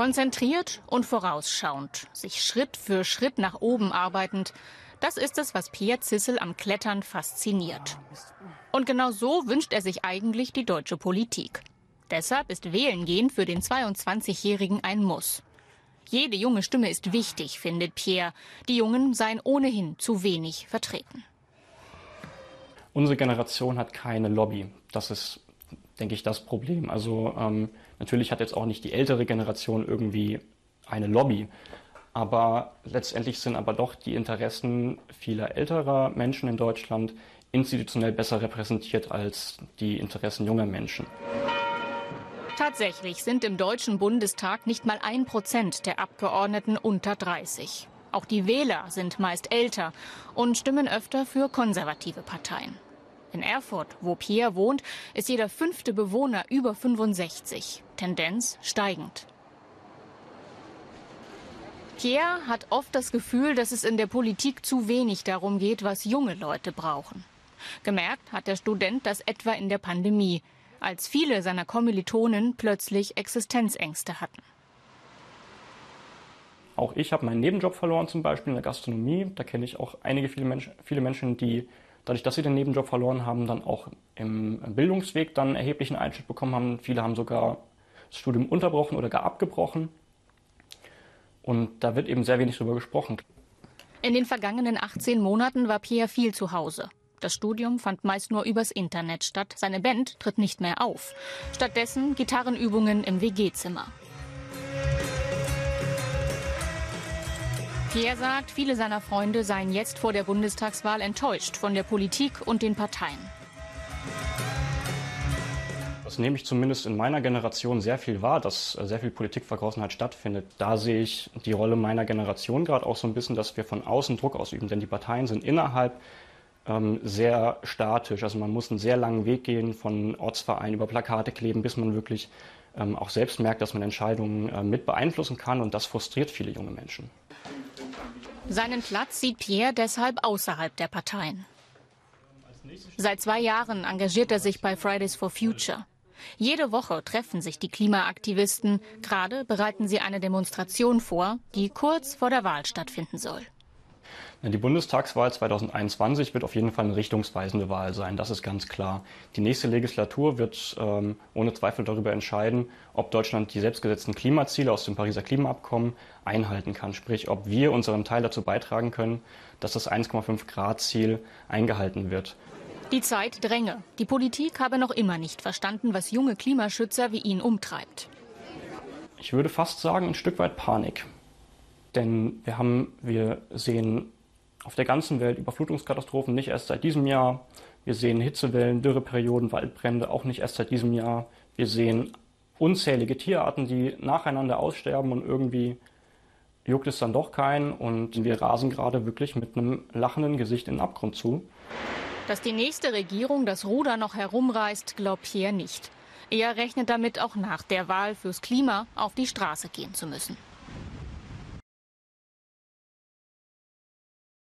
Konzentriert und vorausschauend, sich Schritt für Schritt nach oben arbeitend, das ist es, was Pierre Zissel am Klettern fasziniert. Und genau so wünscht er sich eigentlich die deutsche Politik. Deshalb ist Wählen gehen für den 22-Jährigen ein Muss. Jede junge Stimme ist wichtig, findet Pierre. Die Jungen seien ohnehin zu wenig vertreten. Unsere Generation hat keine Lobby. Das ist, denke ich, das Problem. Also ähm, natürlich hat jetzt auch nicht die ältere Generation irgendwie eine Lobby. Aber letztendlich sind aber doch die Interessen vieler älterer Menschen in Deutschland institutionell besser repräsentiert als die Interessen junger Menschen. Tatsächlich sind im Deutschen Bundestag nicht mal ein Prozent der Abgeordneten unter 30. Auch die Wähler sind meist älter und stimmen öfter für konservative Parteien. In Erfurt, wo Pierre wohnt, ist jeder fünfte Bewohner über 65. Tendenz steigend. Pierre hat oft das Gefühl, dass es in der Politik zu wenig darum geht, was junge Leute brauchen. Gemerkt hat der Student das etwa in der Pandemie, als viele seiner Kommilitonen plötzlich Existenzängste hatten. Auch ich habe meinen Nebenjob verloren, zum Beispiel in der Gastronomie. Da kenne ich auch einige viele Menschen, viele Menschen, die dadurch, dass sie den Nebenjob verloren haben, dann auch im Bildungsweg dann erheblichen Einschnitt bekommen haben. Viele haben sogar das Studium unterbrochen oder gar abgebrochen. Und da wird eben sehr wenig darüber gesprochen. In den vergangenen 18 Monaten war Pierre viel zu Hause. Das Studium fand meist nur übers Internet statt. Seine Band tritt nicht mehr auf. Stattdessen Gitarrenübungen im WG-Zimmer. Pierre sagt, viele seiner Freunde seien jetzt vor der Bundestagswahl enttäuscht von der Politik und den Parteien. Das nehme ich zumindest in meiner Generation sehr viel wahr, dass sehr viel Politikvergrausenheit stattfindet. Da sehe ich die Rolle meiner Generation gerade auch so ein bisschen, dass wir von außen Druck ausüben, denn die Parteien sind innerhalb ähm, sehr statisch. Also man muss einen sehr langen Weg gehen von Ortsverein über Plakate kleben, bis man wirklich ähm, auch selbst merkt, dass man Entscheidungen äh, mit beeinflussen kann und das frustriert viele junge Menschen. Seinen Platz sieht Pierre deshalb außerhalb der Parteien. Seit zwei Jahren engagiert er sich bei Fridays for Future. Jede Woche treffen sich die Klimaaktivisten. Gerade bereiten sie eine Demonstration vor, die kurz vor der Wahl stattfinden soll. Die Bundestagswahl 2021 wird auf jeden Fall eine richtungsweisende Wahl sein, das ist ganz klar. Die nächste Legislatur wird ähm, ohne Zweifel darüber entscheiden, ob Deutschland die selbstgesetzten Klimaziele aus dem Pariser Klimaabkommen einhalten kann, sprich ob wir unseren Teil dazu beitragen können, dass das 1,5 Grad Ziel eingehalten wird. Die Zeit dränge. Die Politik habe noch immer nicht verstanden, was junge Klimaschützer wie ihn umtreibt. Ich würde fast sagen, ein Stück weit Panik. Denn wir haben, wir sehen auf der ganzen Welt Überflutungskatastrophen nicht erst seit diesem Jahr. Wir sehen Hitzewellen, Dürreperioden, Waldbrände auch nicht erst seit diesem Jahr. Wir sehen unzählige Tierarten, die nacheinander aussterben und irgendwie juckt es dann doch keinen und wir rasen gerade wirklich mit einem lachenden Gesicht in den Abgrund zu. Dass die nächste Regierung das Ruder noch herumreißt, glaubt Pierre nicht. Er rechnet damit, auch nach der Wahl fürs Klima auf die Straße gehen zu müssen.